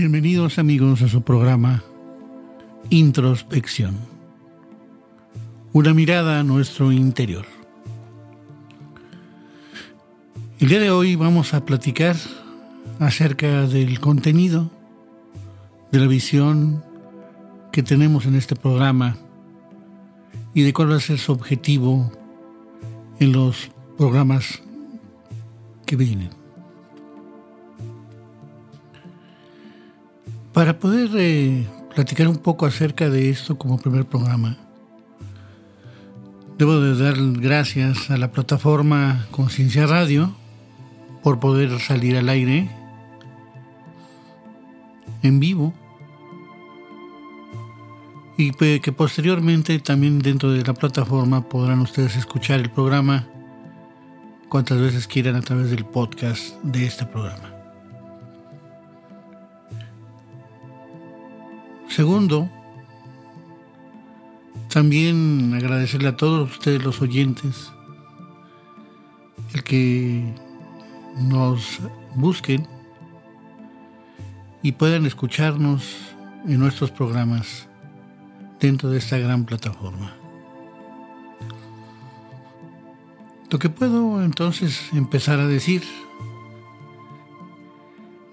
Bienvenidos amigos a su programa Introspección. Una mirada a nuestro interior. El día de hoy vamos a platicar acerca del contenido, de la visión que tenemos en este programa y de cuál va a ser su objetivo en los programas que vienen. Para poder eh, platicar un poco acerca de esto como primer programa, debo de dar gracias a la plataforma Conciencia Radio por poder salir al aire en vivo y que posteriormente también dentro de la plataforma podrán ustedes escuchar el programa cuantas veces quieran a través del podcast de este programa. Segundo, también agradecerle a todos ustedes los oyentes el que nos busquen y puedan escucharnos en nuestros programas dentro de esta gran plataforma. Lo que puedo entonces empezar a decir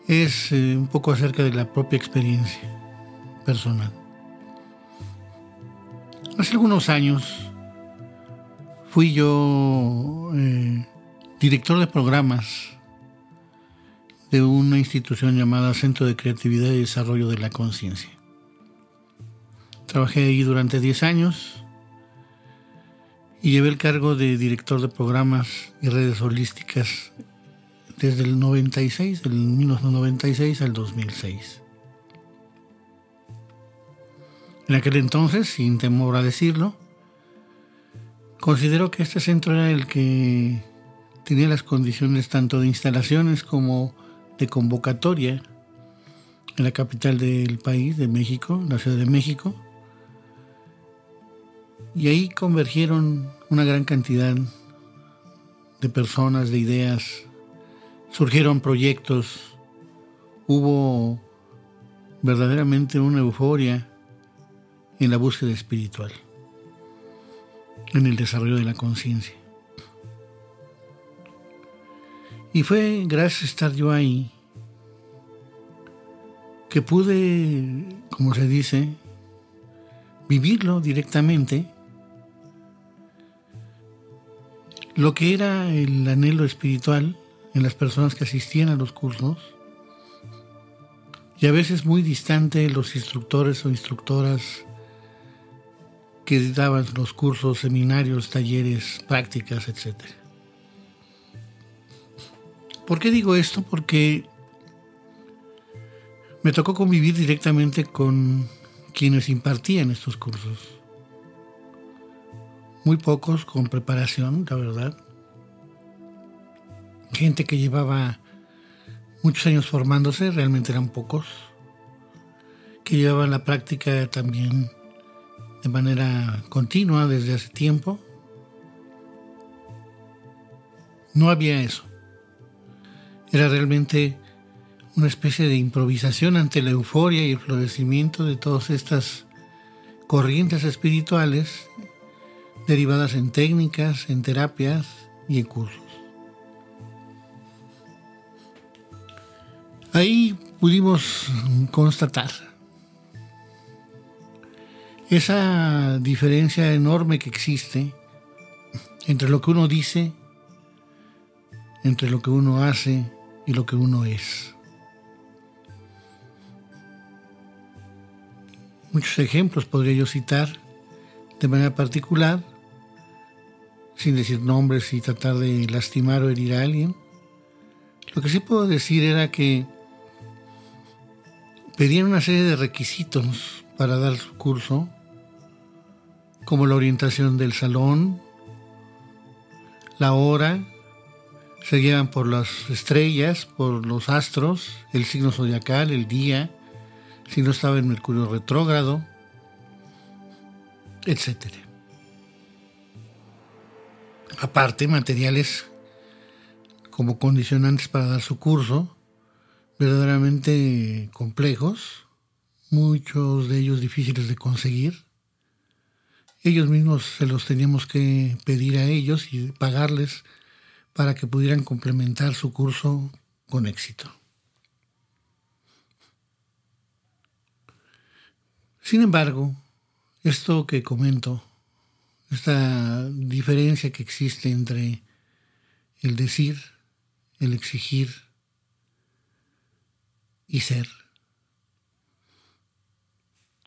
es eh, un poco acerca de la propia experiencia personal. Hace algunos años fui yo eh, director de programas de una institución llamada Centro de Creatividad y Desarrollo de la Conciencia. Trabajé ahí durante 10 años y llevé el cargo de director de programas y redes holísticas desde el 96, del 1996 al 2006. En aquel entonces, sin temor a decirlo, considero que este centro era el que tenía las condiciones tanto de instalaciones como de convocatoria en la capital del país, de México, la Ciudad de México, y ahí convergieron una gran cantidad de personas, de ideas, surgieron proyectos, hubo verdaderamente una euforia en la búsqueda espiritual, en el desarrollo de la conciencia. Y fue gracias a estar yo ahí que pude, como se dice, vivirlo directamente lo que era el anhelo espiritual en las personas que asistían a los cursos y a veces muy distante los instructores o instructoras que daban los cursos, seminarios, talleres, prácticas, etc. ¿Por qué digo esto? Porque me tocó convivir directamente con quienes impartían estos cursos muy pocos con preparación, la verdad. Gente que llevaba muchos años formándose, realmente eran pocos, que llevaban la práctica también de manera continua desde hace tiempo. No había eso. Era realmente una especie de improvisación ante la euforia y el florecimiento de todas estas corrientes espirituales derivadas en técnicas, en terapias y en cursos. Ahí pudimos constatar esa diferencia enorme que existe entre lo que uno dice, entre lo que uno hace y lo que uno es. Muchos ejemplos podría yo citar de manera particular sin decir nombres y tratar de lastimar o herir a alguien. Lo que sí puedo decir era que pedían una serie de requisitos para dar su curso, como la orientación del salón, la hora, se guiaban por las estrellas, por los astros, el signo zodiacal, el día, si no estaba en Mercurio retrógrado, etcétera aparte materiales como condicionantes para dar su curso, verdaderamente complejos, muchos de ellos difíciles de conseguir. Ellos mismos se los teníamos que pedir a ellos y pagarles para que pudieran complementar su curso con éxito. Sin embargo, esto que comento, esta diferencia que existe entre el decir, el exigir y ser,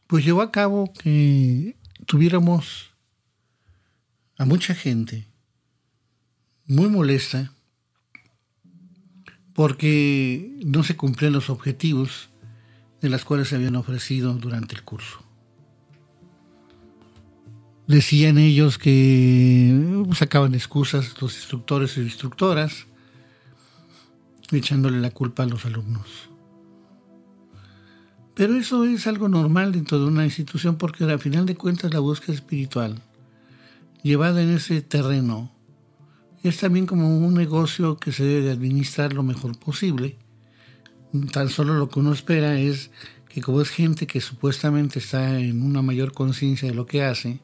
pues llevó a cabo que tuviéramos a mucha gente muy molesta porque no se cumplían los objetivos de las cuales se habían ofrecido durante el curso. Decían ellos que sacaban excusas los instructores y instructoras, echándole la culpa a los alumnos. Pero eso es algo normal dentro de una institución porque al final de cuentas la búsqueda espiritual, llevada en ese terreno, es también como un negocio que se debe de administrar lo mejor posible. Tan solo lo que uno espera es que como es gente que supuestamente está en una mayor conciencia de lo que hace,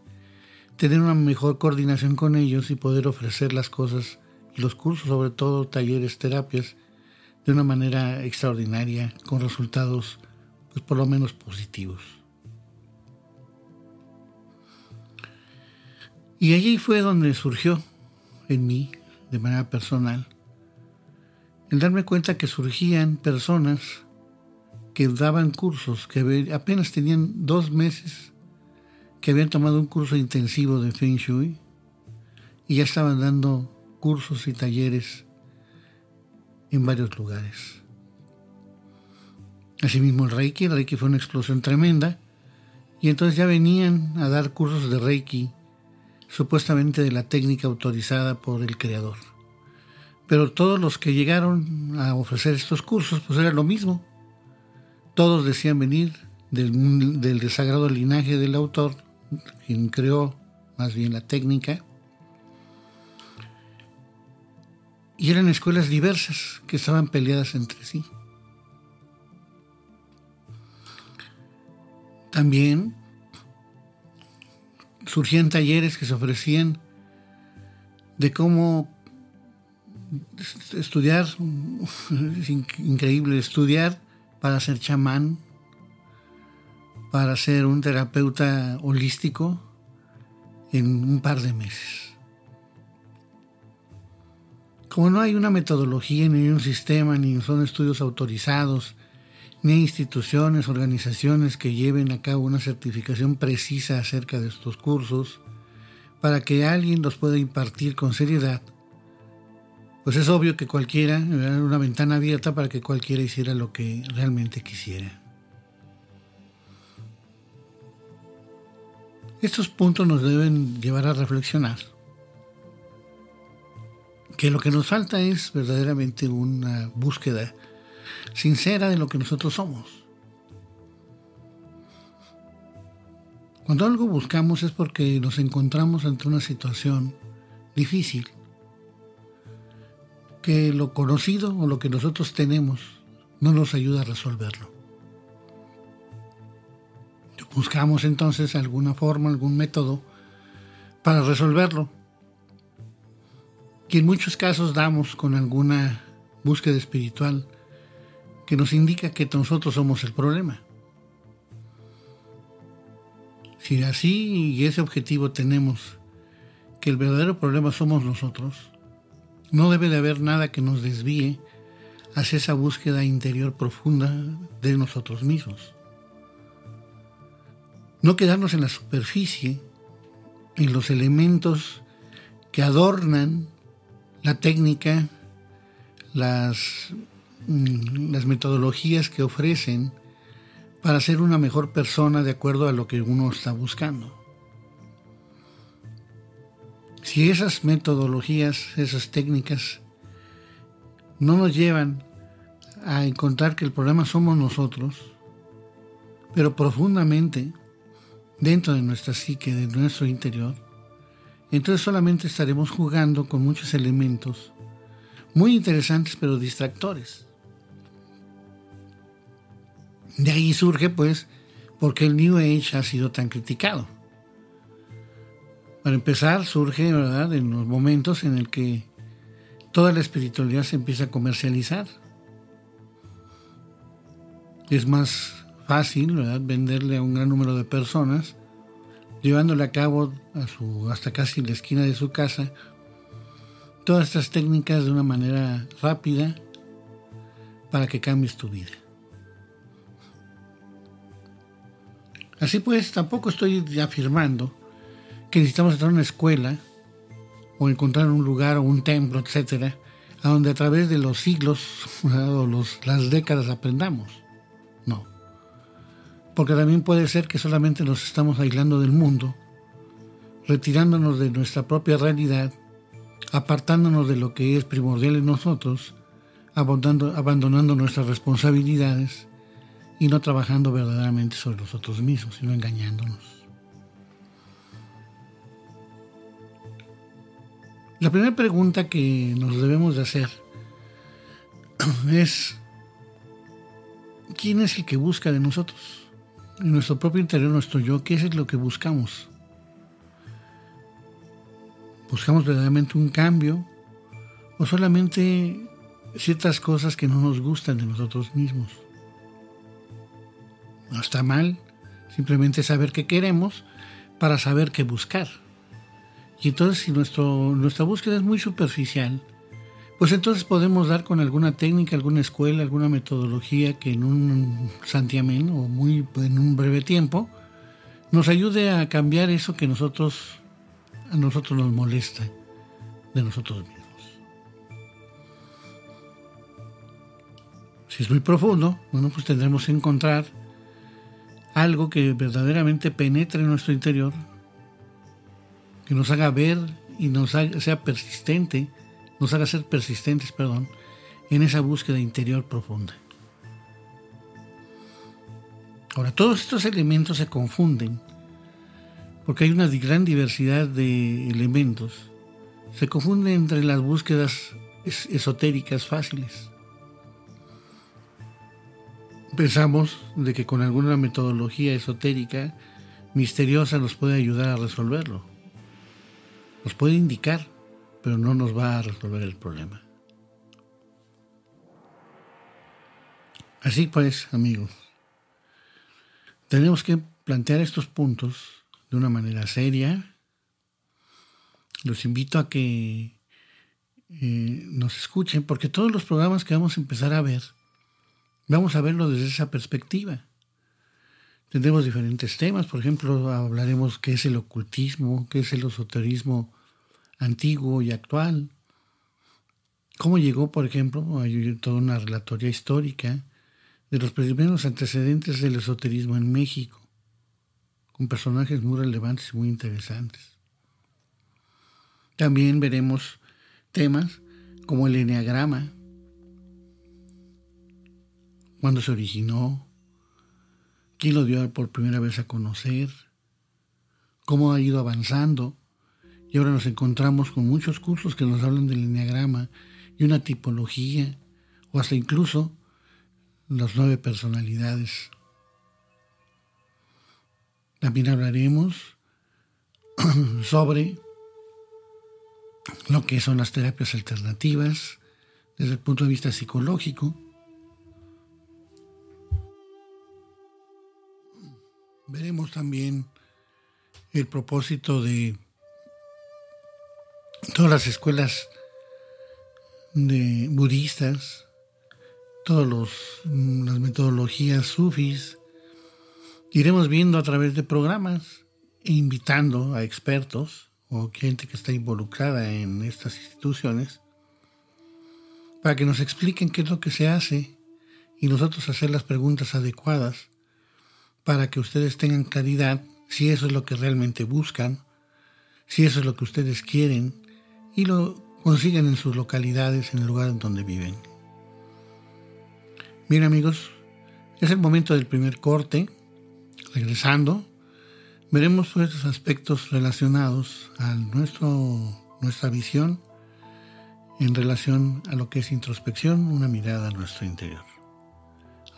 tener una mejor coordinación con ellos y poder ofrecer las cosas y los cursos, sobre todo talleres, terapias, de una manera extraordinaria, con resultados pues por lo menos positivos. Y allí fue donde surgió en mí, de manera personal, el darme cuenta que surgían personas que daban cursos, que apenas tenían dos meses que habían tomado un curso intensivo de Feng Shui y ya estaban dando cursos y talleres en varios lugares. Asimismo el Reiki, el Reiki fue una explosión tremenda y entonces ya venían a dar cursos de Reiki supuestamente de la técnica autorizada por el creador. Pero todos los que llegaron a ofrecer estos cursos pues era lo mismo. Todos decían venir del, del desagrado linaje del autor quien creó más bien la técnica. Y eran escuelas diversas que estaban peleadas entre sí. También surgían talleres que se ofrecían de cómo estudiar, es increíble estudiar para ser chamán, para ser un terapeuta holístico en un par de meses. Como no hay una metodología, ni un sistema, ni son estudios autorizados, ni instituciones, organizaciones que lleven a cabo una certificación precisa acerca de estos cursos, para que alguien los pueda impartir con seriedad, pues es obvio que cualquiera, una ventana abierta para que cualquiera hiciera lo que realmente quisiera. Estos puntos nos deben llevar a reflexionar que lo que nos falta es verdaderamente una búsqueda sincera de lo que nosotros somos. Cuando algo buscamos es porque nos encontramos ante una situación difícil, que lo conocido o lo que nosotros tenemos no nos ayuda a resolverlo. Buscamos entonces alguna forma, algún método para resolverlo. Y en muchos casos damos con alguna búsqueda espiritual que nos indica que nosotros somos el problema. Si así y ese objetivo tenemos, que el verdadero problema somos nosotros, no debe de haber nada que nos desvíe hacia esa búsqueda interior profunda de nosotros mismos. No quedarnos en la superficie, en los elementos que adornan la técnica, las, las metodologías que ofrecen para ser una mejor persona de acuerdo a lo que uno está buscando. Si esas metodologías, esas técnicas, no nos llevan a encontrar que el problema somos nosotros, pero profundamente dentro de nuestra psique, de nuestro interior, entonces solamente estaremos jugando con muchos elementos muy interesantes pero distractores. De ahí surge, pues, por qué el New Age ha sido tan criticado. Para empezar, surge, ¿verdad?, en los momentos en el que toda la espiritualidad se empieza a comercializar. Es más fácil, ¿verdad?, venderle a un gran número de personas, llevándole a cabo a su, hasta casi la esquina de su casa todas estas técnicas de una manera rápida para que cambies tu vida. Así pues, tampoco estoy afirmando que necesitamos entrar a una escuela o encontrar un lugar o un templo, etcétera, a donde a través de los siglos o las décadas aprendamos. No. Porque también puede ser que solamente nos estamos aislando del mundo, retirándonos de nuestra propia realidad, apartándonos de lo que es primordial en nosotros, abandonando nuestras responsabilidades y no trabajando verdaderamente sobre nosotros mismos, sino engañándonos. La primera pregunta que nos debemos de hacer es, ¿quién es el que busca de nosotros? En nuestro propio interior, nuestro yo, ¿qué es lo que buscamos? ¿Buscamos verdaderamente un cambio o solamente ciertas cosas que no nos gustan de nosotros mismos? No está mal, simplemente saber qué queremos para saber qué buscar. Y entonces si nuestro, nuestra búsqueda es muy superficial, pues entonces podemos dar con alguna técnica, alguna escuela, alguna metodología que en un santiamén o muy en un breve tiempo nos ayude a cambiar eso que nosotros a nosotros nos molesta de nosotros mismos. Si es muy profundo, bueno, pues tendremos que encontrar algo que verdaderamente penetre en nuestro interior que nos haga ver y nos haga, sea persistente, nos haga ser persistentes, perdón, en esa búsqueda interior profunda. Ahora, todos estos elementos se confunden porque hay una gran diversidad de elementos. Se confunden entre las búsquedas esotéricas fáciles. Pensamos de que con alguna metodología esotérica misteriosa nos puede ayudar a resolverlo nos puede indicar, pero no nos va a resolver el problema. Así pues, amigos, tenemos que plantear estos puntos de una manera seria. Los invito a que eh, nos escuchen, porque todos los programas que vamos a empezar a ver, vamos a verlo desde esa perspectiva. Tendremos diferentes temas, por ejemplo, hablaremos qué es el ocultismo, qué es el esoterismo antiguo y actual. ¿Cómo llegó, por ejemplo, hay toda una relatoria histórica de los primeros antecedentes del esoterismo en México, con personajes muy relevantes y muy interesantes. También veremos temas como el enneagrama, cuándo se originó, quién lo dio por primera vez a conocer, cómo ha ido avanzando y ahora nos encontramos con muchos cursos que nos hablan del enneagrama y una tipología, o hasta incluso las nueve personalidades. También hablaremos sobre lo que son las terapias alternativas desde el punto de vista psicológico. Veremos también el propósito de todas las escuelas de budistas, todas las metodologías sufis, iremos viendo a través de programas e invitando a expertos o gente que está involucrada en estas instituciones para que nos expliquen qué es lo que se hace y nosotros hacer las preguntas adecuadas para que ustedes tengan claridad si eso es lo que realmente buscan, si eso es lo que ustedes quieren y lo consiguen en sus localidades, en el lugar en donde viven. Bien amigos, es el momento del primer corte. Regresando, veremos estos aspectos relacionados a nuestro, nuestra visión en relación a lo que es introspección, una mirada a nuestro interior.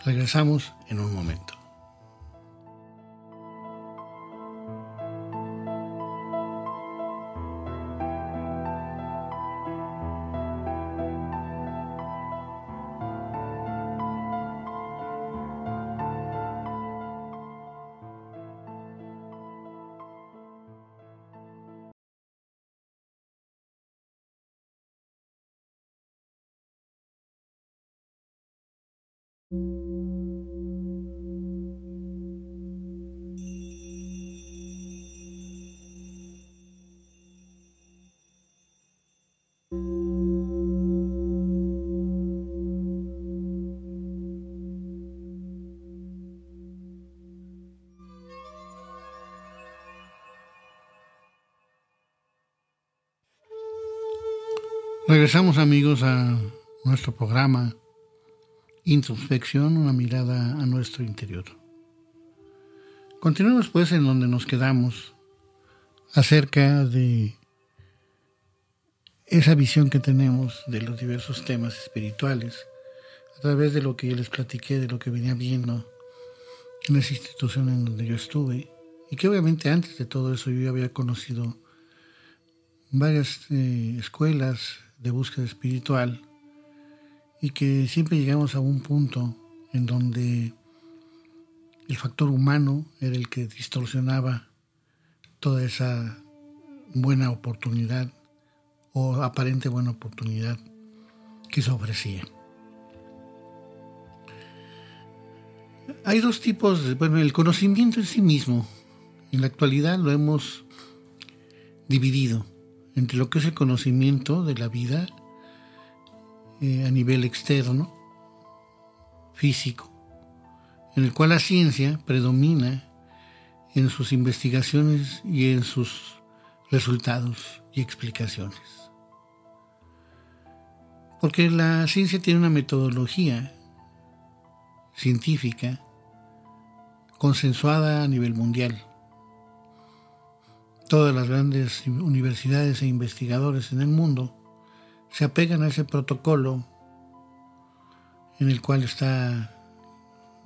Regresamos en un momento. Regresamos amigos a nuestro programa Introspección, una mirada a nuestro interior. Continuemos pues en donde nos quedamos acerca de esa visión que tenemos de los diversos temas espirituales a través de lo que yo les platiqué, de lo que venía viendo en esa institución en donde yo estuve y que obviamente antes de todo eso yo había conocido varias eh, escuelas de búsqueda espiritual y que siempre llegamos a un punto en donde el factor humano era el que distorsionaba toda esa buena oportunidad o aparente buena oportunidad que se ofrecía. Hay dos tipos, bueno, el conocimiento en sí mismo, en la actualidad lo hemos dividido entre lo que es el conocimiento de la vida eh, a nivel externo, físico, en el cual la ciencia predomina en sus investigaciones y en sus resultados y explicaciones. Porque la ciencia tiene una metodología científica consensuada a nivel mundial todas las grandes universidades e investigadores en el mundo se apegan a ese protocolo en el cual están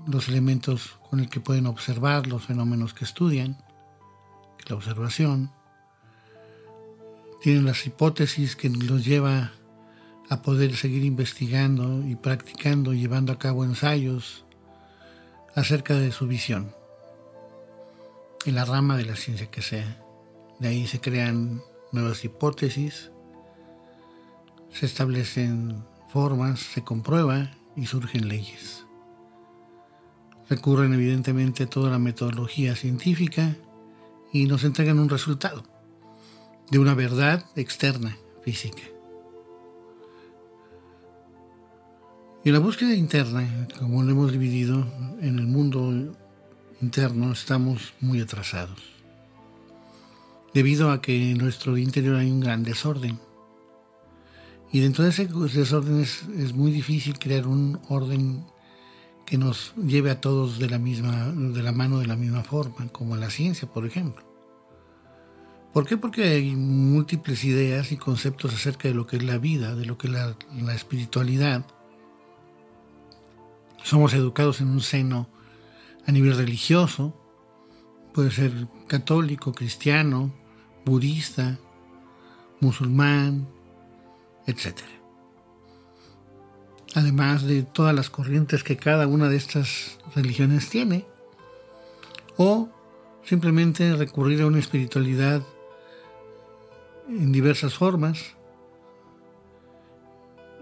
los elementos con el que pueden observar los fenómenos que estudian, la observación, tienen las hipótesis que los lleva a poder seguir investigando y practicando, llevando a cabo ensayos acerca de su visión, en la rama de la ciencia que sea. De ahí se crean nuevas hipótesis, se establecen formas, se comprueba y surgen leyes. Recurren evidentemente toda la metodología científica y nos entregan un resultado de una verdad externa, física. Y la búsqueda interna, como lo hemos dividido en el mundo interno, estamos muy atrasados debido a que en nuestro interior hay un gran desorden. Y dentro de ese desorden es, muy difícil crear un orden que nos lleve a todos de la misma, de la mano de la misma forma, como la ciencia, por ejemplo. ¿Por qué? Porque hay múltiples ideas y conceptos acerca de lo que es la vida, de lo que es la espiritualidad. Somos educados en un seno a nivel religioso, puede ser católico, cristiano, budista, musulmán, etc. Además de todas las corrientes que cada una de estas religiones tiene, o simplemente recurrir a una espiritualidad en diversas formas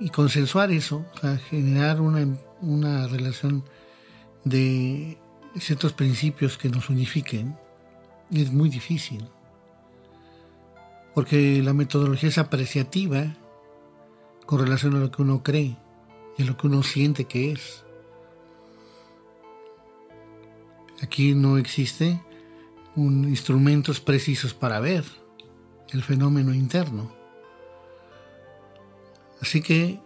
y consensuar eso, o sea, generar una, una relación de ciertos principios que nos unifiquen, es muy difícil porque la metodología es apreciativa con relación a lo que uno cree y a lo que uno siente que es. Aquí no existe instrumentos precisos para ver el fenómeno interno. Así que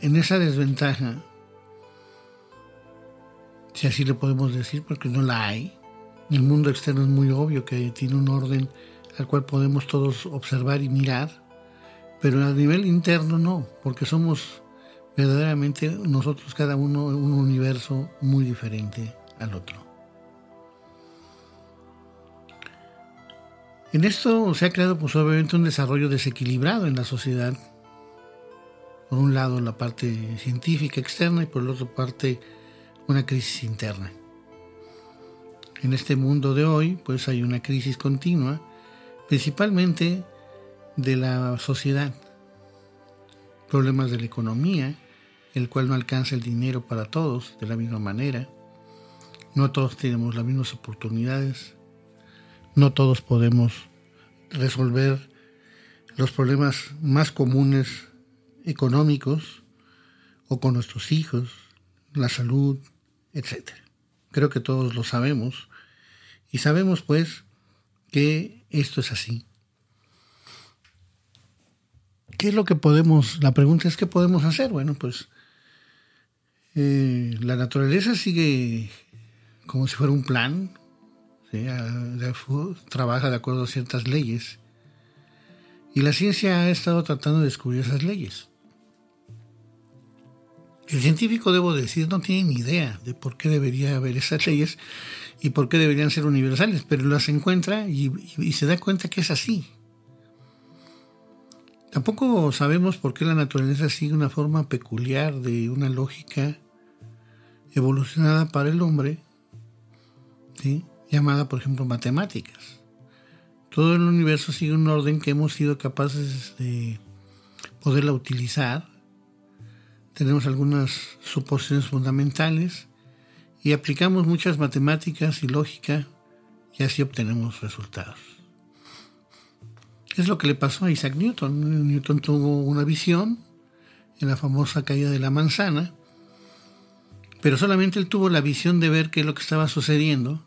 en esa desventaja, si así le podemos decir, porque no la hay, el mundo externo es muy obvio que tiene un orden al cual podemos todos observar y mirar, pero a nivel interno no, porque somos verdaderamente nosotros cada uno un universo muy diferente al otro. En esto se ha creado pues obviamente un desarrollo desequilibrado en la sociedad. Por un lado la parte científica externa y por la otra parte una crisis interna. En este mundo de hoy pues hay una crisis continua, principalmente de la sociedad, problemas de la economía, el cual no alcanza el dinero para todos de la misma manera, no todos tenemos las mismas oportunidades, no todos podemos resolver los problemas más comunes económicos o con nuestros hijos, la salud, etc. Creo que todos lo sabemos. Y sabemos pues que esto es así. ¿Qué es lo que podemos? La pregunta es ¿qué podemos hacer? Bueno, pues eh, la naturaleza sigue como si fuera un plan, trabaja de acuerdo a ciertas leyes. Y la ciencia ha estado tratando de descubrir esas leyes. El científico, debo decir, no tiene ni idea de por qué debería haber esas leyes y por qué deberían ser universales, pero las encuentra y, se da cuenta que es así. Tampoco sabemos por qué la naturaleza sigue una forma peculiar de una lógica evolucionada para el hombre llamada, por ejemplo, matemáticas. Todo el universo sigue un orden que hemos sido capaces de poderla utilizar. Tenemos algunas suposiciones fundamentales y aplicamos muchas matemáticas y lógica y así obtenemos resultados. Es lo que le pasó a Isaac Newton. Newton tuvo una visión en la famosa caída de la manzana, pero solamente él tuvo la visión de ver qué es lo que estaba sucediendo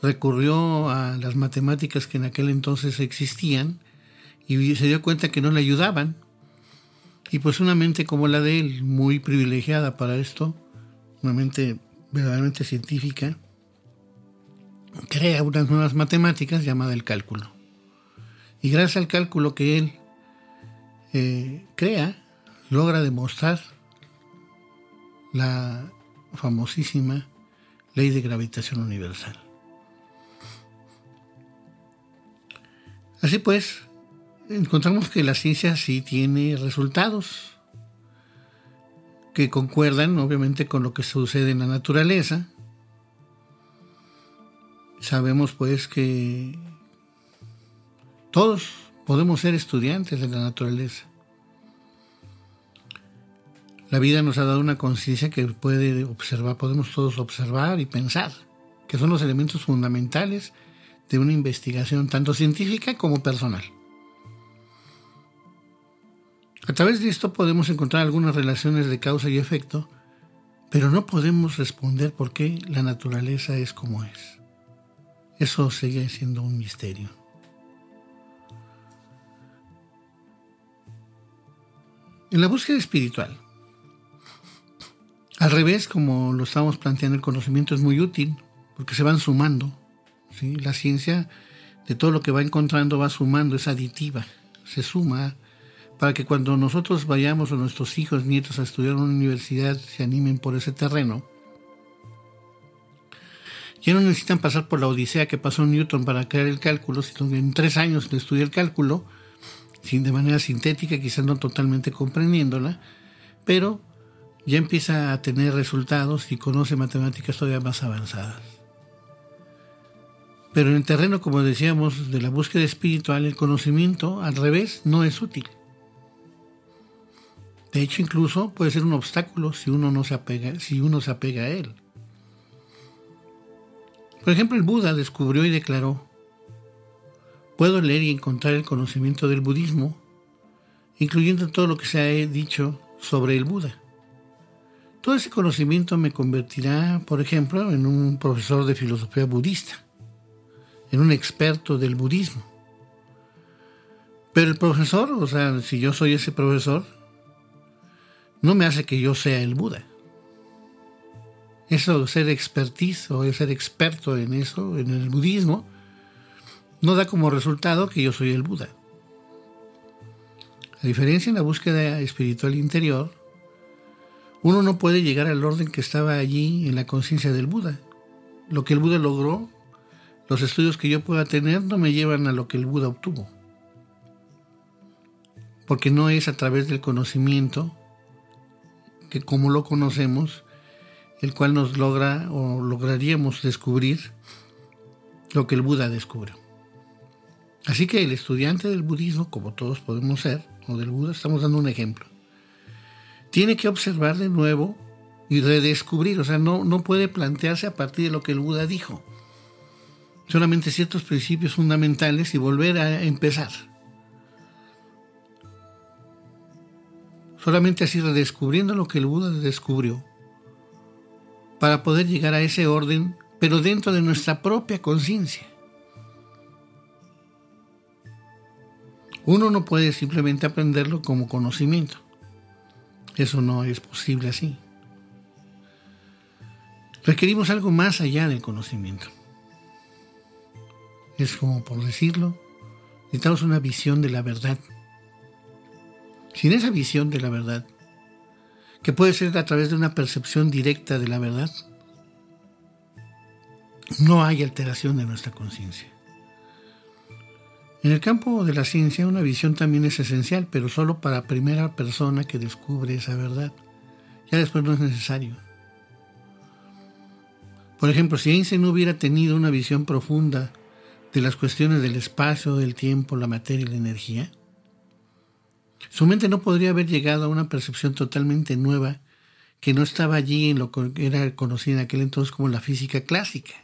recurrió a las matemáticas que en aquel entonces existían y se dio cuenta que no le ayudaban. Y pues una mente como la de él, muy privilegiada para esto, una mente verdaderamente científica, crea unas nuevas matemáticas llamadas el cálculo. Y gracias al cálculo que él eh, crea, logra demostrar la famosísima ley de gravitación universal. Así pues, encontramos que la ciencia sí tiene resultados que concuerdan obviamente con lo que sucede en la naturaleza. Sabemos pues que todos podemos ser estudiantes de la naturaleza. La vida nos ha dado una conciencia que puede observar, podemos todos observar y pensar, que son los elementos fundamentales de una investigación tanto científica como personal. A través de esto podemos encontrar algunas relaciones de causa y efecto, pero no podemos responder por qué la naturaleza es como es. Eso sigue siendo un misterio. En la búsqueda espiritual, al revés, como lo estamos planteando, el conocimiento es muy útil porque se van sumando la ciencia de todo lo que va encontrando va sumando, es aditiva, se suma para que cuando nosotros vayamos o nuestros hijos, nietos a estudiar en una universidad se animen por ese terreno. Ya no necesitan pasar por la odisea que pasó Newton para crear el cálculo, sino que en tres años le estudia el cálculo, sin, de manera sintética, quizás no totalmente comprendiéndola, pero ya empieza a tener resultados y conoce matemáticas todavía más avanzadas. Pero en el terreno, como decíamos, de la búsqueda espiritual, el conocimiento, al revés, no es útil. De hecho, incluso puede ser un obstáculo si uno no se apega, si uno se apega a él. Por ejemplo, el Buda descubrió y declaró, puedo leer y encontrar el conocimiento del budismo, incluyendo todo lo que se ha dicho sobre el Buda. Todo ese conocimiento me convertirá, por ejemplo, en un profesor de filosofía budista en un experto del budismo. Pero el profesor, o sea, si yo soy ese profesor, no me hace que yo sea el Buda. Eso, ser expertiz o ser experto en eso, en el budismo, no da como resultado que yo soy el Buda. La diferencia en la búsqueda espiritual interior Uno no puede llegar al orden que estaba allí en la conciencia del Buda. Lo que el Buda logró, los estudios que yo pueda tener, no me llevan a lo que el Buda obtuvo. Porque no es a través del conocimiento, que como lo conocemos, el cual nos logra o lograríamos descubrir lo que el Buda descubrió. Así que el estudiante del budismo, como todos podemos ser, o del Buda, estamos dando un ejemplo, tiene que observar de nuevo y redescubrir, o sea, no, no puede plantearse a partir de lo que el Buda dijo, solamente ciertos principios fundamentales y volver a empezar. Solamente así redescubriendo lo que el Buda descubrió, para poder llegar a ese orden, pero dentro de nuestra propia conciencia. Uno no puede simplemente aprenderlo como conocimiento. Eso no es posible así. Requerimos algo más allá del conocimiento. Es como por decirlo, necesitamos una visión de la verdad. Sin esa visión de la verdad, que puede ser a través de una percepción directa de la verdad, no hay alteración de nuestra conciencia. En el campo de la ciencia una visión también es esencial, pero solo para la primera persona que descubre esa verdad. Ya después no es necesario. Por ejemplo, si Einstein no hubiera tenido una visión profunda de las cuestiones del espacio, del tiempo, la materia y la energía, su mente no podría haber llegado a una percepción totalmente nueva que no estaba allí en lo que era conocido en aquel entonces como la física clásica.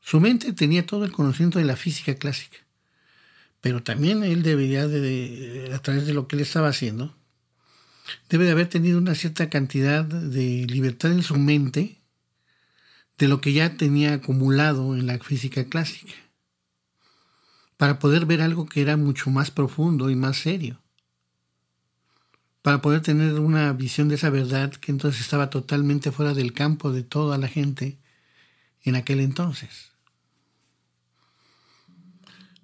Su mente tenía todo el conocimiento de la física clásica, pero también él debería, de, a través de lo que él estaba haciendo, debe de haber tenido una cierta cantidad de libertad en su mente de lo que ya tenía acumulado en la física clásica, para poder ver algo que era mucho más profundo y más serio, para poder tener una visión de esa verdad que entonces estaba totalmente fuera del campo de toda la gente en aquel entonces.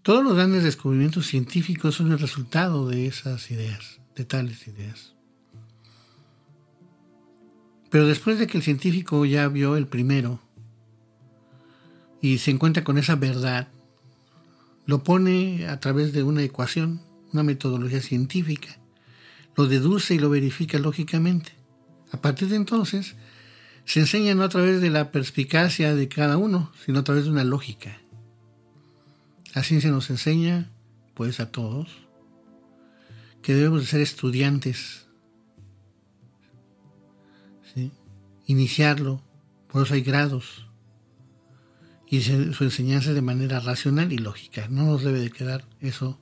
Todos los grandes descubrimientos científicos son el resultado de esas ideas, de tales ideas. Pero después de que el científico ya vio el primero y se encuentra con esa verdad, lo pone a través de una ecuación, una metodología científica, lo deduce y lo verifica lógicamente. A partir de entonces, se enseña no a través de la perspicacia de cada uno, sino a través de una lógica. La ciencia nos enseña, pues a todos, que debemos de ser estudiantes, iniciarlo, por eso hay grados, y su enseñanza de manera racional y lógica. No nos debe de quedar eso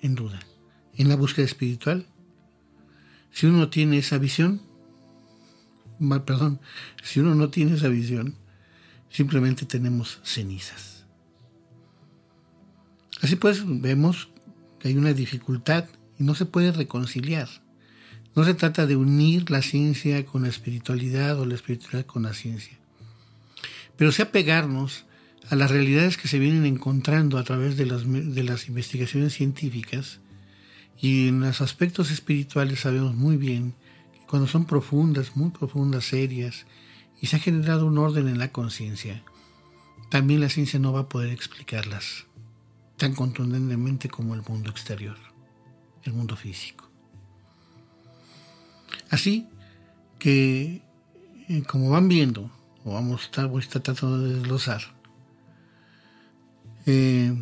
en duda. En la búsqueda espiritual, si uno tiene esa visión, perdón, si uno no tiene esa visión, simplemente tenemos cenizas. Así pues, vemos que hay una dificultad y no se puede reconciliar. No se trata de unir la ciencia con la espiritualidad o la espiritualidad con la ciencia. Pero sí apegarnos a las realidades que se vienen encontrando a través de las, de las investigaciones científicas y en los aspectos espirituales sabemos muy bien que cuando son profundas, muy profundas, serias, y se ha generado un orden en la conciencia, también la ciencia no va a poder explicarlas tan contundentemente como el mundo exterior, el mundo físico. Así que, eh, como van viendo, o vamos a estar, voy a estar tratando de desglosar, eh,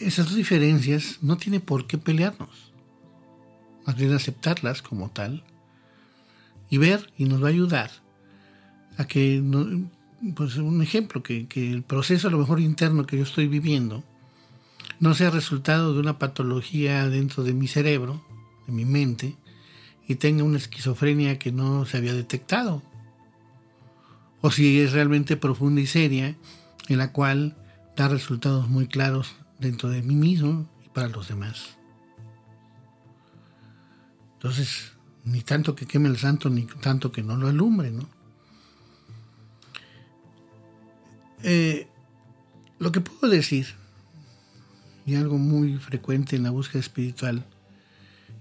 esas dos diferencias no tiene por qué pelearnos, más bien aceptarlas como tal y ver y nos va a ayudar a que pues un ejemplo, que, el proceso a lo mejor interno que yo estoy viviendo no sea resultado de una patología dentro de mi cerebro, de mi mente, y tenga una esquizofrenia que no se había detectado. O si es realmente profunda y seria, en la cual da resultados muy claros dentro de mí mismo y para los demás. Entonces, ni tanto que queme el santo, ni tanto que no lo alumbre, ¿no? Eh, lo que puedo decir, y algo muy frecuente en la búsqueda espiritual,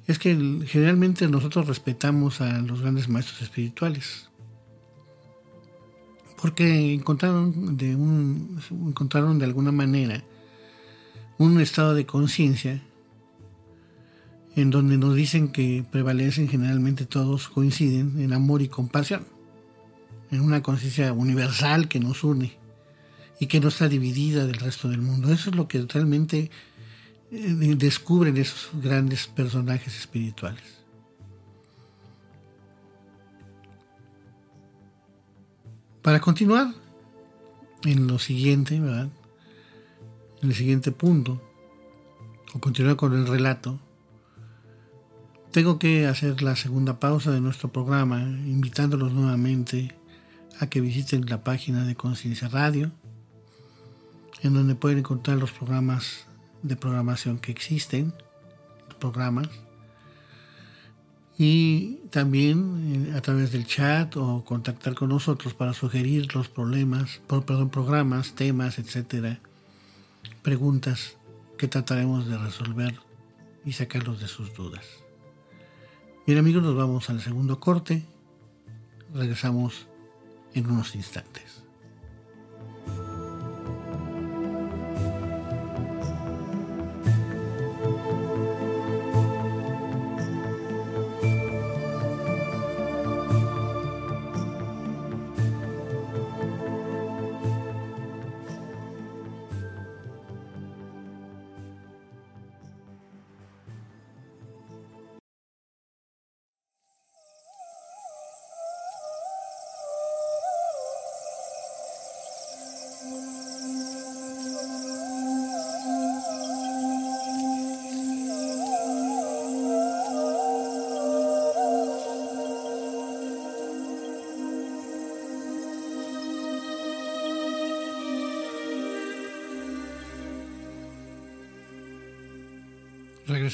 es que generalmente nosotros respetamos a los grandes maestros espirituales. Porque encontraron de, encontraron de alguna manera un estado de conciencia en donde nos dicen que prevalecen generalmente todos coinciden en amor y compasión, en una conciencia universal que nos une y que no está dividida del resto del mundo. Eso es lo que realmente eh, descubren esos grandes personajes espirituales. Para continuar en lo siguiente, ¿verdad? En el siguiente punto, o continuar con el relato, tengo que hacer la segunda pausa de nuestro programa, invitándolos nuevamente a que visiten la página de Conciencia Radio, en donde pueden encontrar los programas de programación que existen, programas, y también eh, a través del chat o contactar con nosotros para sugerir los problemas, perdón, programas, temas, etcétera, preguntas que trataremos de resolver y sacarlos de sus dudas. Bien amigos, nos vamos al segundo corte. Regresamos en unos instantes.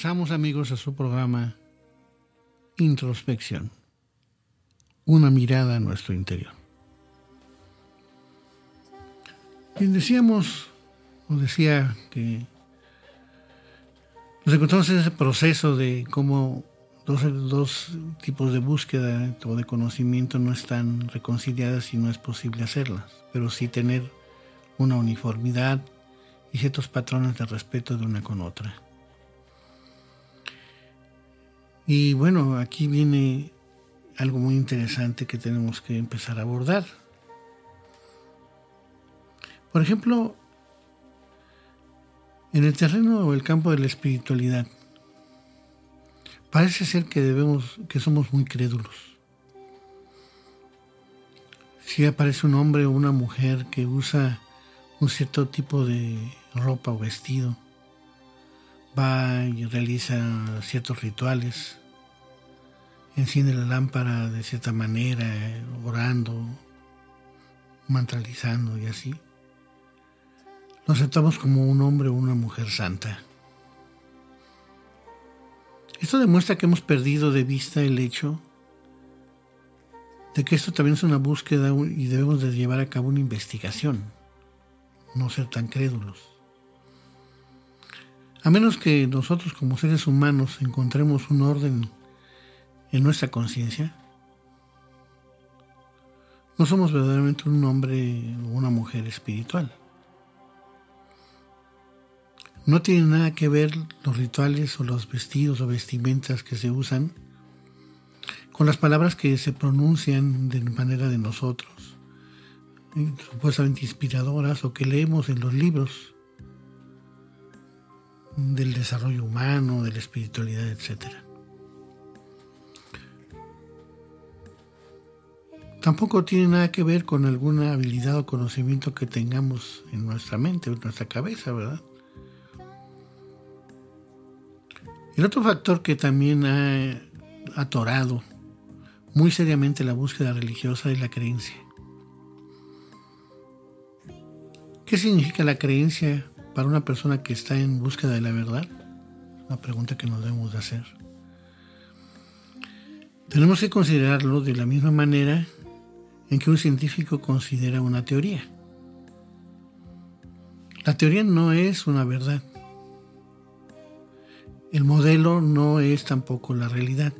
Regresamos amigos a su programa Introspección, una mirada a nuestro interior. Bien, decíamos, o decía que nos encontramos en ese proceso de cómo dos, dos tipos de búsqueda o de conocimiento no están reconciliadas y no es posible hacerlas, pero sí tener una uniformidad y ciertos patrones de respeto de una con otra. Y bueno, aquí viene algo muy interesante que tenemos que empezar a abordar. Por ejemplo, en el terreno o el campo de la espiritualidad, parece ser que debemos, que somos muy crédulos. Si aparece un hombre o una mujer que usa un cierto tipo de ropa o vestido, va y realiza ciertos rituales, enciende la lámpara de cierta manera, orando, mantralizando y así. Lo aceptamos como un hombre o una mujer santa. Esto demuestra que hemos perdido de vista el hecho de que esto también es una búsqueda y debemos de llevar a cabo una investigación, no ser tan crédulos. A menos que nosotros como seres humanos encontremos un orden en nuestra conciencia, no somos verdaderamente un hombre o una mujer espiritual. No tiene nada que ver los rituales o los vestidos o vestimentas que se usan con las palabras que se pronuncian de manera de nosotros, supuestamente inspiradoras o que leemos en los libros del desarrollo humano, de la espiritualidad, etc. Tampoco tiene nada que ver con alguna habilidad o conocimiento que tengamos en nuestra mente en nuestra cabeza, ¿verdad? El otro factor que también ha atorado muy seriamente la búsqueda religiosa es la creencia. ¿Qué significa la creencia para una persona que está en búsqueda de la verdad? Una pregunta que nos debemos de hacer. Tenemos que considerarlo de la misma manera en que un científico considera una teoría. La teoría no es una verdad. El modelo no es tampoco la realidad.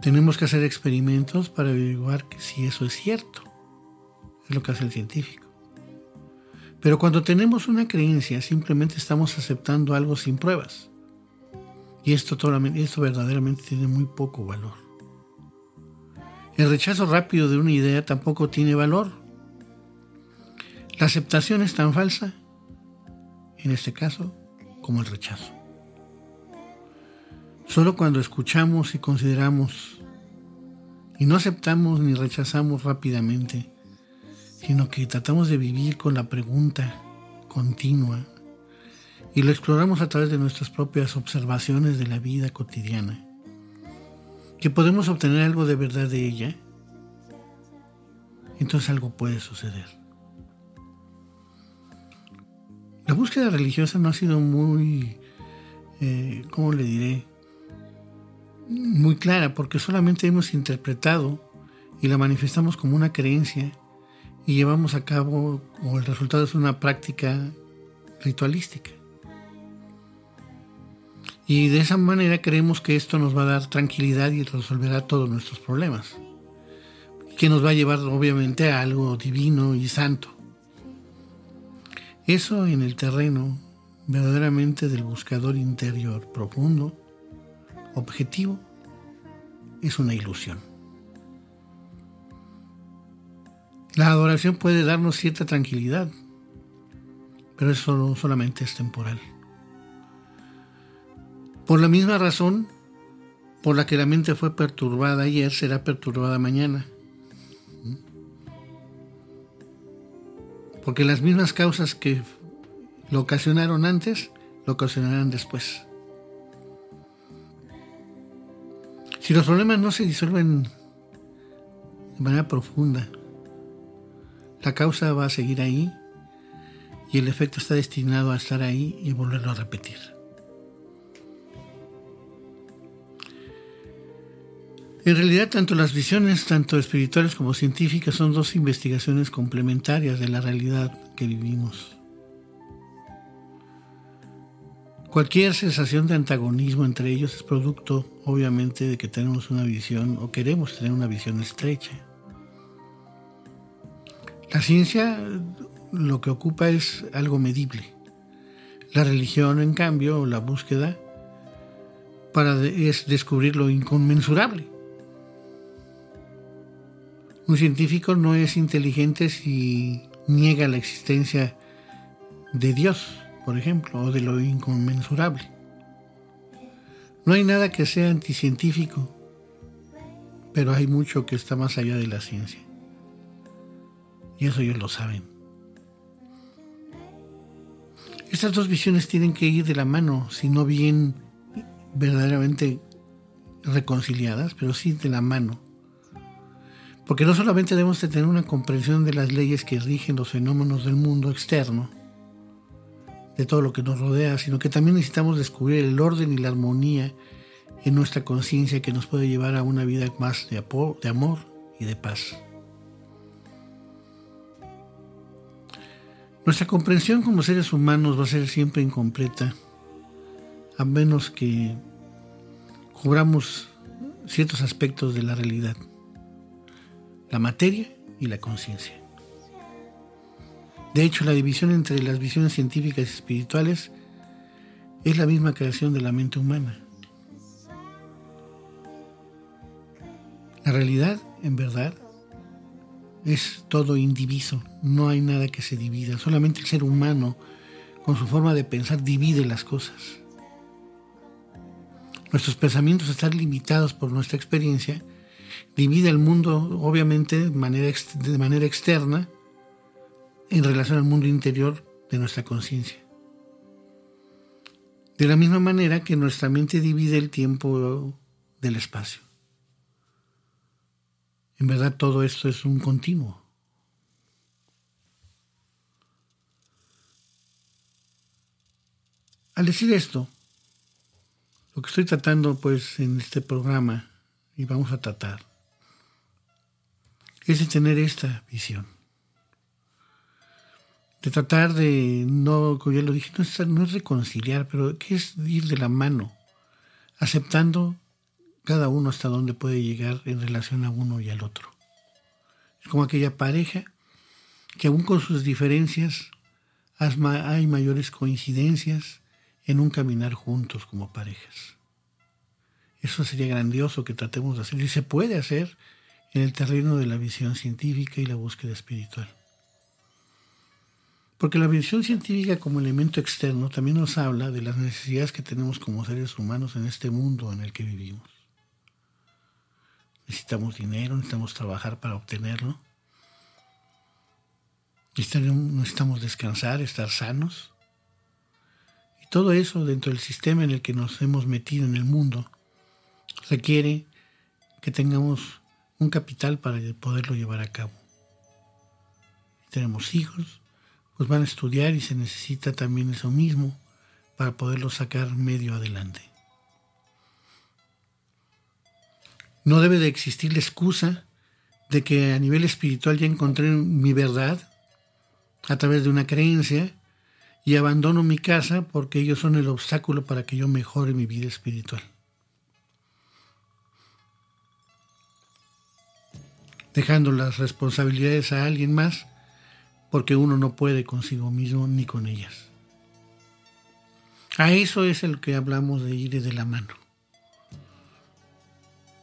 Tenemos que hacer experimentos para averiguar si eso es cierto. Es lo que hace el científico. Pero cuando tenemos una creencia, simplemente estamos aceptando algo sin pruebas. Y esto, verdaderamente tiene muy poco valor. El rechazo rápido de una idea tampoco tiene valor. La aceptación es tan falsa, en este caso, como el rechazo. Solo cuando escuchamos y consideramos y no aceptamos ni rechazamos rápidamente, sino que tratamos de vivir con la pregunta continua y lo exploramos a través de nuestras propias observaciones de la vida cotidiana, que podemos obtener algo de verdad de ella, entonces algo puede suceder. La búsqueda religiosa no ha sido muy, eh, ¿cómo le diré? Muy clara, porque solamente hemos interpretado y la manifestamos como una creencia y llevamos a cabo, o el resultado es una práctica ritualística. Y de esa manera creemos que esto nos va a dar tranquilidad y resolverá todos nuestros problemas. Que nos va a llevar obviamente a algo divino y santo. Eso en el terreno verdaderamente del buscador interior profundo, objetivo, es una ilusión. La adoración puede darnos cierta tranquilidad, pero eso solamente es temporal. Por la misma razón por la que la mente fue perturbada ayer, será perturbada mañana. Porque las mismas causas que lo ocasionaron antes, lo ocasionarán después. Si los problemas no se disuelven de manera profunda, la causa va a seguir ahí y el efecto está destinado a estar ahí y volverlo a repetir. En realidad, tanto las visiones, tanto espirituales como científicas, son dos investigaciones complementarias de la realidad que vivimos. Cualquier sensación de antagonismo entre ellos es producto, obviamente, de que tenemos una visión o queremos tener una visión estrecha. La ciencia lo que ocupa es algo medible. La religión, en cambio, la búsqueda, para es descubrir lo inconmensurable. Un científico no es inteligente si niega la existencia de Dios, por ejemplo, o de lo inconmensurable. No hay nada que sea anticientífico, pero hay mucho que está más allá de la ciencia. Y eso ellos lo saben. Estas dos visiones tienen que ir de la mano, si no bien verdaderamente reconciliadas, pero sí de la mano. Porque no solamente debemos de tener una comprensión de las leyes que rigen los fenómenos del mundo externo, de todo lo que nos rodea, sino que también necesitamos descubrir el orden y la armonía en nuestra conciencia que nos puede llevar a una vida más de, de amor y de paz. Nuestra comprensión como seres humanos va a ser siempre incompleta, a menos que cubramos ciertos aspectos de la realidad, la materia y la conciencia. De hecho, la división entre las visiones científicas y espirituales es la misma creación de la mente humana. La realidad, en verdad, es todo indiviso, no hay nada que se divida, solamente el ser humano con su forma de pensar divide las cosas. Nuestros pensamientos están limitados por nuestra experiencia, divide el mundo obviamente de manera, de manera externa en relación al mundo interior de nuestra conciencia. De la misma manera que nuestra mente divide el tiempo del espacio. En verdad todo esto es un continuo. Al decir esto, lo que estoy tratando pues en este programa y vamos a tratar es de tener esta visión, de tratar de, no, como ya lo dije, no es, no es reconciliar, pero que es ir de la mano, aceptando cada uno hasta dónde puede llegar en relación a uno y al otro. Es como aquella pareja que aún con sus diferencias hay mayores coincidencias en un caminar juntos como parejas. Eso sería grandioso que tratemos de hacer y se puede hacer en el terreno de la visión científica y la búsqueda espiritual. Porque la visión científica como elemento externo también nos habla de las necesidades que tenemos como seres humanos en este mundo en el que vivimos. Necesitamos dinero, necesitamos trabajar para obtenerlo. Necesitamos descansar, estar sanos. Y todo eso dentro del sistema en el que nos hemos metido en el mundo requiere que tengamos un capital para poderlo llevar a cabo. tenemos hijos, pues van a estudiar y se necesita también eso mismo para poderlo sacar medio adelante. No debe de existir la excusa de que a nivel espiritual ya encontré mi verdad a través de una creencia y abandono mi casa porque ellos son el obstáculo para que yo mejore mi vida espiritual. Dejando las responsabilidades a alguien más porque uno no puede consigo mismo ni con ellas. A eso es el que hablamos de ir de la mano.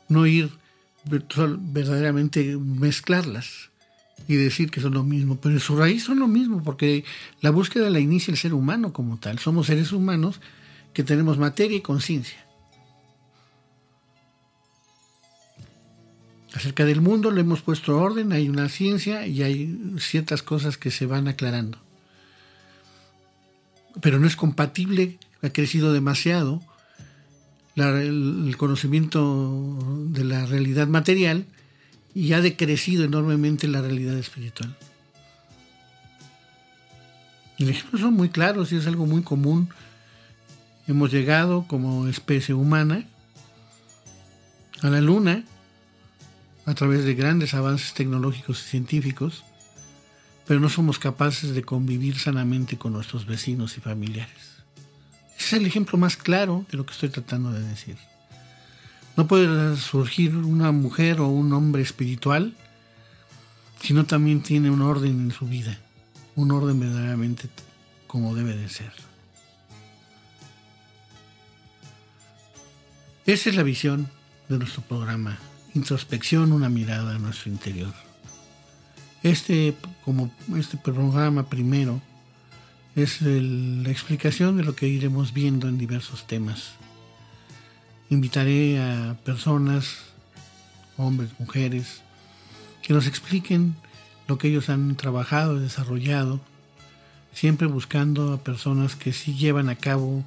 No ir verdaderamente mezclarlas y decir que son lo mismo, pero en su raíz son lo mismo, porque la búsqueda la inicia el ser humano como tal. Somos seres humanos que tenemos materia y conciencia. Acerca del mundo le hemos puesto orden, hay una ciencia y hay ciertas cosas que se van aclarando. Pero no es compatible, ha crecido demasiado el conocimiento de la realidad material y ha decrecido enormemente la realidad espiritual. Y los ejemplos son muy claros y es algo muy común. Hemos llegado como especie humana a la luna a través de grandes avances tecnológicos y científicos, pero no somos capaces de convivir sanamente con nuestros vecinos y familiares. Ese es el ejemplo más claro de lo que estoy tratando de decir. No puede surgir una mujer o un hombre espiritual si no también tiene un orden en su vida, un orden verdaderamente como debe de ser. Esa es la visión de nuestro programa introspección, una mirada a nuestro interior. Este, como este programa primero, es la explicación de lo que iremos viendo en diversos temas. Invitaré a personas, hombres, mujeres, que nos expliquen lo que ellos han trabajado, desarrollado, siempre buscando a personas que sí llevan a cabo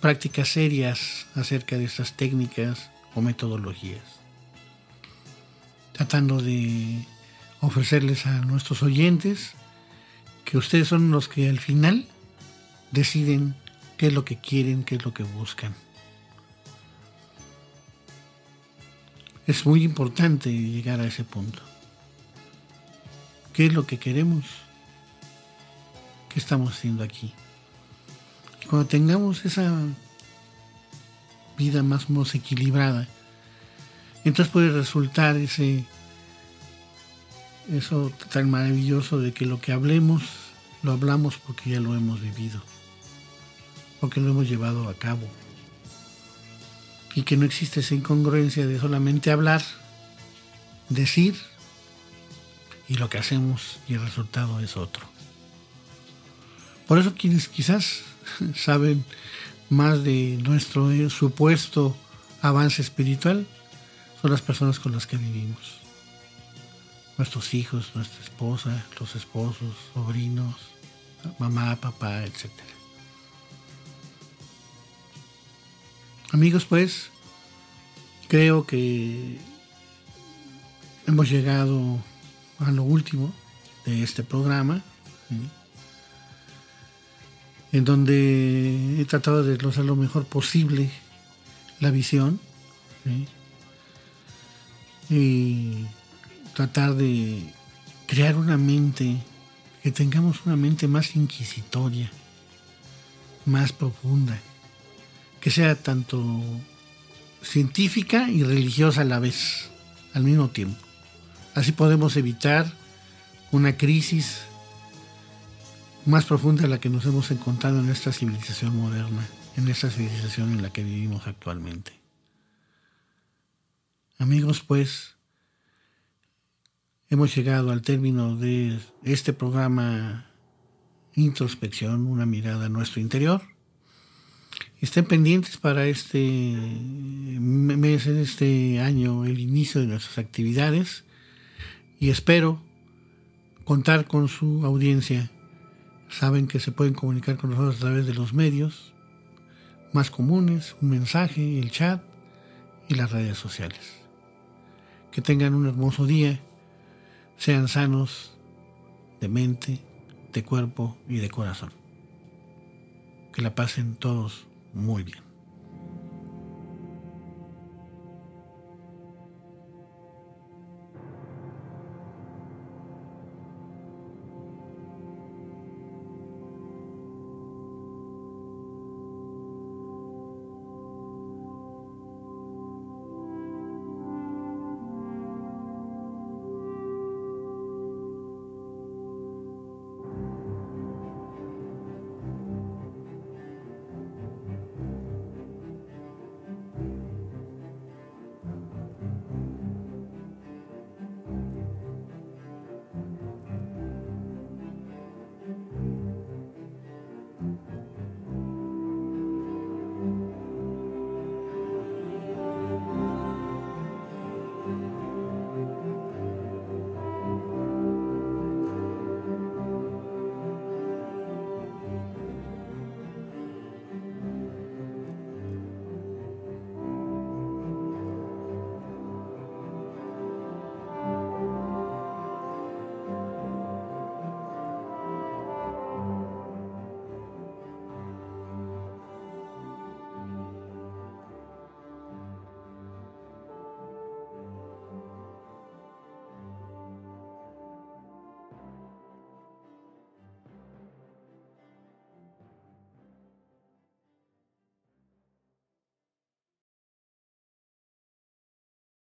prácticas serias acerca de estas técnicas o metodologías tratando de ofrecerles a nuestros oyentes que ustedes son los que al final deciden qué es lo que quieren, qué es lo que buscan. Es muy importante llegar a ese punto. ¿Qué es lo que queremos? ¿Qué estamos haciendo aquí? cuando tengamos esa vida más, más equilibrada, entonces puede resultar ese eso tan maravilloso de que lo que hablemos lo hablamos porque ya lo hemos vivido, porque lo hemos llevado a cabo. Y que no existe esa incongruencia de solamente hablar, decir, y lo que hacemos y el resultado es otro. Por eso quienes quizás saben más de nuestro supuesto avance espiritual son las personas con las que vivimos. Nuestros hijos, nuestra esposa, los esposos, sobrinos, mamá, papá, etc. Amigos, pues, creo que hemos llegado a lo último de este programa, en donde he tratado de desglosar lo mejor posible la visión y tratar de crear una mente que tengamos una mente más inquisitoria, más profunda, que sea tanto científica y religiosa a la vez, al mismo tiempo. Así podemos evitar una crisis más profunda de la que nos hemos encontrado en esta civilización moderna, en esta civilización en la que vivimos actualmente. Amigos, pues, hemos llegado al término de este programa Introspección, una mirada a nuestro interior. Estén pendientes para este mes, este año, el inicio de nuestras actividades y espero contar con su audiencia. Saben que se pueden comunicar con nosotros a través de los medios más comunes, un mensaje, el chat y las redes sociales. Que tengan un hermoso día, sean sanos de mente, de cuerpo y de corazón. Que la pasen todos muy bien.